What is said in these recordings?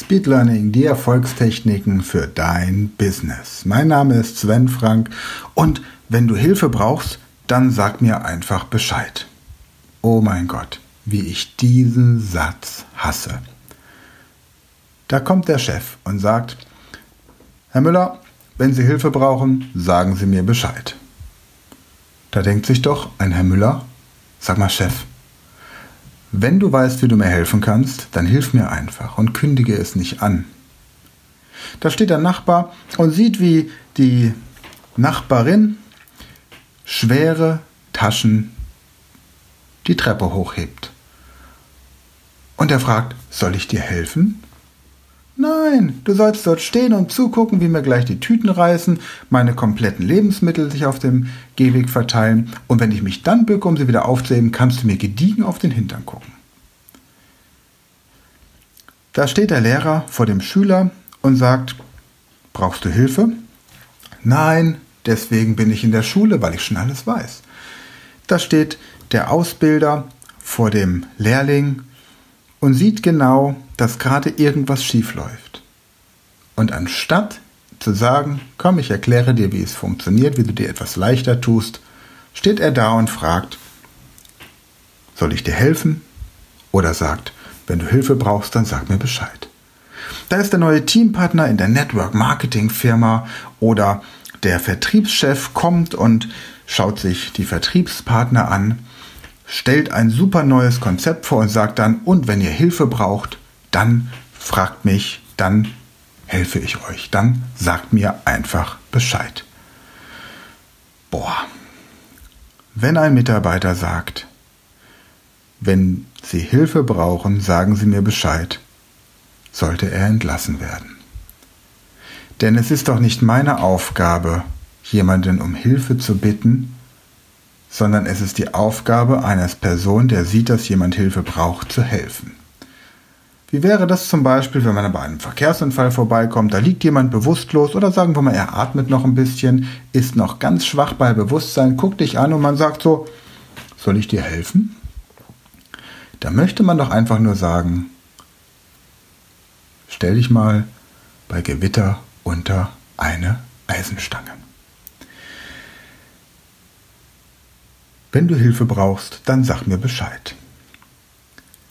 Speed Learning, die Erfolgstechniken für dein Business. Mein Name ist Sven Frank und wenn du Hilfe brauchst, dann sag mir einfach Bescheid. Oh mein Gott, wie ich diesen Satz hasse. Da kommt der Chef und sagt, Herr Müller, wenn Sie Hilfe brauchen, sagen Sie mir Bescheid. Da denkt sich doch ein Herr Müller, sag mal Chef, wenn du weißt, wie du mir helfen kannst, dann hilf mir einfach und kündige es nicht an. Da steht der Nachbar und sieht, wie die Nachbarin schwere Taschen die Treppe hochhebt. Und er fragt, soll ich dir helfen? Nein, du sollst dort stehen und zugucken, wie mir gleich die Tüten reißen, meine kompletten Lebensmittel sich auf dem Gehweg verteilen und wenn ich mich dann bücke, um sie wieder aufzuheben, kannst du mir gediegen auf den Hintern gucken. Da steht der Lehrer vor dem Schüler und sagt, brauchst du Hilfe? Nein, deswegen bin ich in der Schule, weil ich schon alles weiß. Da steht der Ausbilder vor dem Lehrling und sieht genau, dass gerade irgendwas schief läuft. Und anstatt zu sagen, komm, ich erkläre dir, wie es funktioniert, wie du dir etwas leichter tust, steht er da und fragt, soll ich dir helfen? Oder sagt, wenn du Hilfe brauchst, dann sag mir Bescheid. Da ist der neue Teampartner in der Network Marketing Firma oder der Vertriebschef kommt und schaut sich die Vertriebspartner an stellt ein super neues Konzept vor und sagt dann, und wenn ihr Hilfe braucht, dann fragt mich, dann helfe ich euch, dann sagt mir einfach Bescheid. Boah, wenn ein Mitarbeiter sagt, wenn Sie Hilfe brauchen, sagen Sie mir Bescheid, sollte er entlassen werden. Denn es ist doch nicht meine Aufgabe, jemanden um Hilfe zu bitten, sondern es ist die Aufgabe eines Person, der sieht, dass jemand Hilfe braucht, zu helfen. Wie wäre das zum Beispiel, wenn man bei einem Verkehrsunfall vorbeikommt, da liegt jemand bewusstlos oder sagen wir mal, er atmet noch ein bisschen, ist noch ganz schwach bei Bewusstsein, guckt dich an und man sagt so, soll ich dir helfen? Da möchte man doch einfach nur sagen, stell dich mal bei Gewitter unter eine Eisenstange. Wenn du Hilfe brauchst, dann sag mir Bescheid.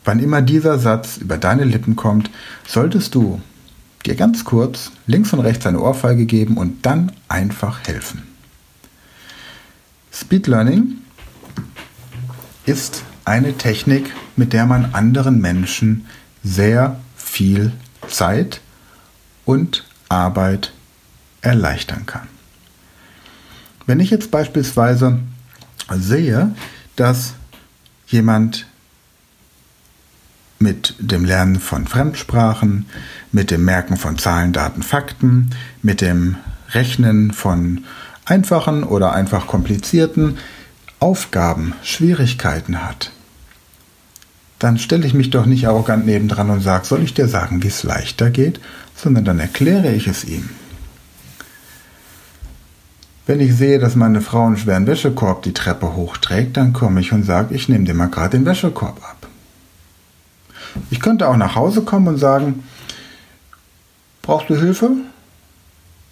Wann immer dieser Satz über deine Lippen kommt, solltest du dir ganz kurz links und rechts eine Ohrfeige geben und dann einfach helfen. Speed Learning ist eine Technik, mit der man anderen Menschen sehr viel Zeit und Arbeit erleichtern kann. Wenn ich jetzt beispielsweise sehe, dass jemand mit dem Lernen von Fremdsprachen, mit dem Merken von Zahlen, Daten, Fakten, mit dem Rechnen von einfachen oder einfach komplizierten Aufgaben Schwierigkeiten hat, dann stelle ich mich doch nicht arrogant nebendran und sage, soll ich dir sagen, wie es leichter geht, sondern dann erkläre ich es ihm. Wenn ich sehe, dass meine Frau einen schweren Wäschekorb die Treppe hochträgt, dann komme ich und sage, ich nehme dir mal gerade den Wäschekorb ab. Ich könnte auch nach Hause kommen und sagen, brauchst du Hilfe?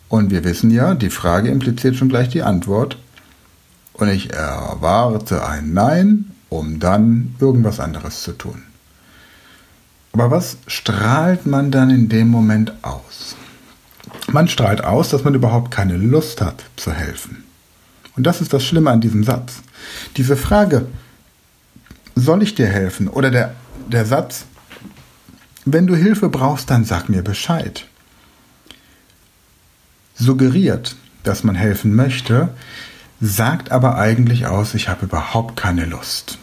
Und wir wissen ja, die Frage impliziert schon gleich die Antwort. Und ich erwarte ein Nein, um dann irgendwas anderes zu tun. Aber was strahlt man dann in dem Moment aus? Man strahlt aus, dass man überhaupt keine Lust hat zu helfen. Und das ist das Schlimme an diesem Satz. Diese Frage, soll ich dir helfen? Oder der, der Satz, wenn du Hilfe brauchst, dann sag mir Bescheid. Suggeriert, dass man helfen möchte, sagt aber eigentlich aus, ich habe überhaupt keine Lust.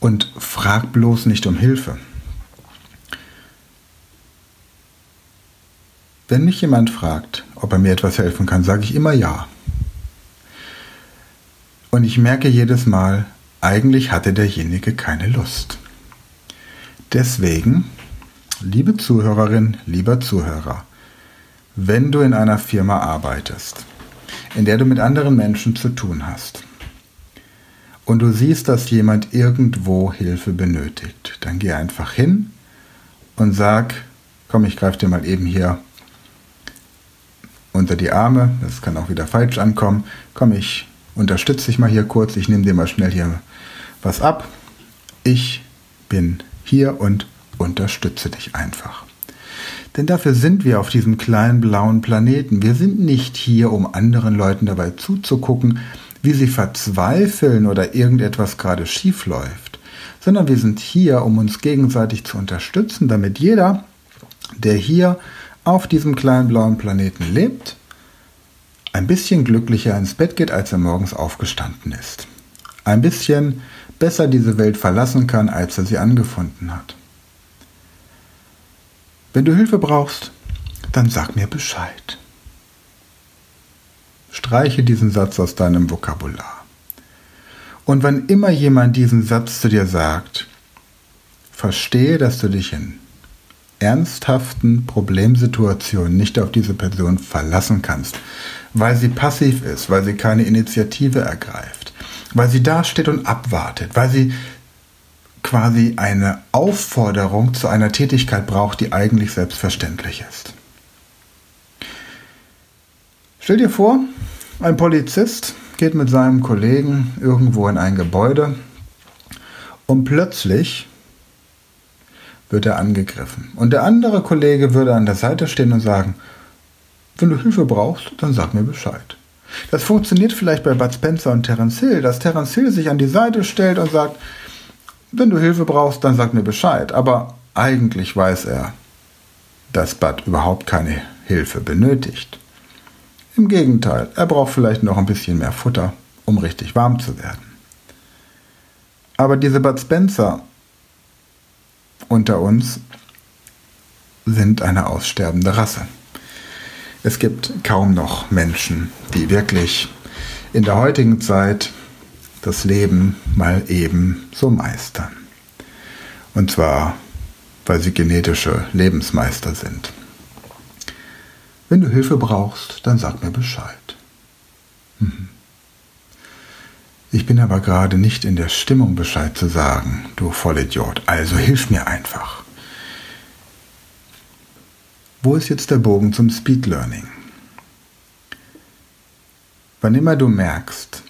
Und frag bloß nicht um Hilfe. Wenn mich jemand fragt, ob er mir etwas helfen kann, sage ich immer ja. Und ich merke jedes Mal, eigentlich hatte derjenige keine Lust. Deswegen, liebe Zuhörerin, lieber Zuhörer, wenn du in einer Firma arbeitest, in der du mit anderen Menschen zu tun hast, und du siehst, dass jemand irgendwo Hilfe benötigt, dann geh einfach hin und sag, komm, ich greife dir mal eben hier unter die Arme, das kann auch wieder falsch ankommen, komm, ich unterstütze dich mal hier kurz, ich nehme dir mal schnell hier was ab. Ich bin hier und unterstütze dich einfach. Denn dafür sind wir auf diesem kleinen blauen Planeten. Wir sind nicht hier, um anderen Leuten dabei zuzugucken, wie sie verzweifeln oder irgendetwas gerade schief läuft, sondern wir sind hier, um uns gegenseitig zu unterstützen, damit jeder, der hier auf diesem kleinen blauen Planeten lebt, ein bisschen glücklicher ins Bett geht, als er morgens aufgestanden ist. Ein bisschen besser diese Welt verlassen kann, als er sie angefunden hat. Wenn du Hilfe brauchst, dann sag mir Bescheid. Streiche diesen Satz aus deinem Vokabular. Und wann immer jemand diesen Satz zu dir sagt, verstehe, dass du dich in ernsthaften Problemsituationen nicht auf diese Person verlassen kannst, weil sie passiv ist, weil sie keine Initiative ergreift, weil sie dasteht und abwartet, weil sie quasi eine Aufforderung zu einer Tätigkeit braucht, die eigentlich selbstverständlich ist. Stell dir vor, ein Polizist geht mit seinem Kollegen irgendwo in ein Gebäude und plötzlich wird er angegriffen. Und der andere Kollege würde an der Seite stehen und sagen, wenn du Hilfe brauchst, dann sag mir Bescheid. Das funktioniert vielleicht bei Bud Spencer und Terence Hill, dass Terence Hill sich an die Seite stellt und sagt, wenn du Hilfe brauchst, dann sag mir Bescheid. Aber eigentlich weiß er, dass Bud überhaupt keine Hilfe benötigt. Im Gegenteil, er braucht vielleicht noch ein bisschen mehr Futter, um richtig warm zu werden. Aber diese Bud Spencer unter uns sind eine aussterbende Rasse. Es gibt kaum noch Menschen, die wirklich in der heutigen Zeit das Leben mal eben so meistern. Und zwar, weil sie genetische Lebensmeister sind. Wenn du Hilfe brauchst, dann sag mir Bescheid. Mhm. Ich bin aber gerade nicht in der Stimmung, Bescheid zu sagen, du Vollidiot. Also hilf mir einfach. Wo ist jetzt der Bogen zum Speed Learning? Wann immer du merkst,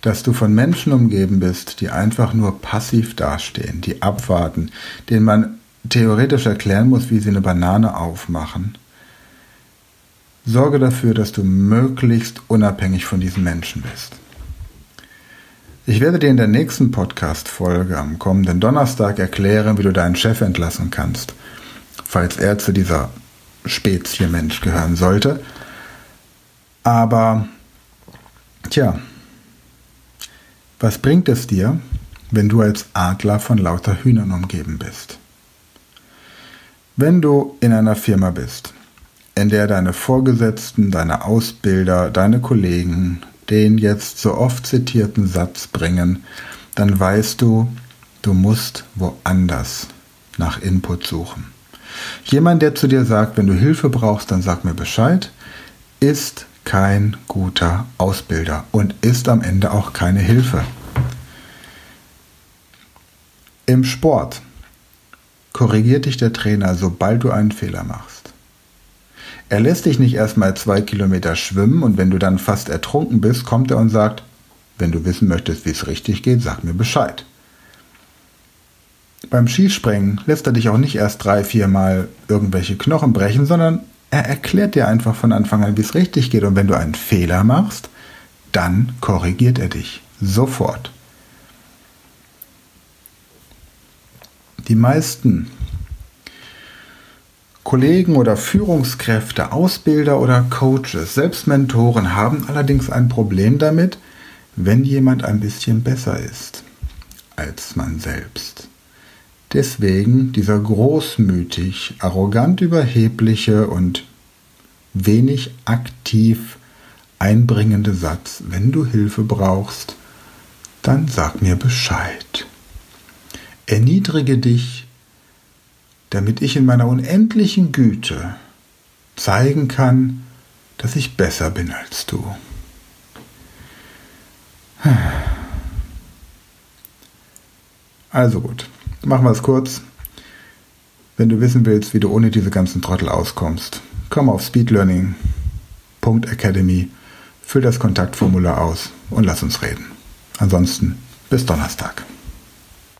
dass du von Menschen umgeben bist, die einfach nur passiv dastehen, die abwarten, denen man theoretisch erklären muss, wie sie eine Banane aufmachen, sorge dafür, dass du möglichst unabhängig von diesen Menschen bist. Ich werde dir in der nächsten Podcast-Folge am kommenden Donnerstag erklären, wie du deinen Chef entlassen kannst, falls er zu dieser Spezie Mensch gehören sollte. Aber, tja, was bringt es dir, wenn du als Adler von lauter Hühnern umgeben bist? Wenn du in einer Firma bist, in der deine Vorgesetzten, deine Ausbilder, deine Kollegen den jetzt so oft zitierten Satz bringen, dann weißt du, du musst woanders nach Input suchen. Jemand, der zu dir sagt, wenn du Hilfe brauchst, dann sag mir Bescheid, ist kein guter Ausbilder und ist am Ende auch keine Hilfe. Im Sport korrigiert dich der Trainer, sobald du einen Fehler machst. Er lässt dich nicht erstmal zwei Kilometer schwimmen und wenn du dann fast ertrunken bist, kommt er und sagt, wenn du wissen möchtest, wie es richtig geht, sag mir Bescheid. Beim Skispringen lässt er dich auch nicht erst drei, vier Mal irgendwelche Knochen brechen, sondern er erklärt dir einfach von Anfang an, wie es richtig geht. Und wenn du einen Fehler machst, dann korrigiert er dich. Sofort. Die meisten Kollegen oder Führungskräfte, Ausbilder oder Coaches, selbst Mentoren haben allerdings ein Problem damit, wenn jemand ein bisschen besser ist als man selbst. Deswegen dieser großmütig, arrogant überhebliche und wenig aktiv einbringende Satz, wenn du Hilfe brauchst, dann sag mir Bescheid. Erniedrige dich, damit ich in meiner unendlichen Güte zeigen kann, dass ich besser bin als du. Also gut. Machen wir es kurz. Wenn du wissen willst, wie du ohne diese ganzen Trottel auskommst, komm auf speedlearning.academy, füll das Kontaktformular aus und lass uns reden. Ansonsten bis Donnerstag.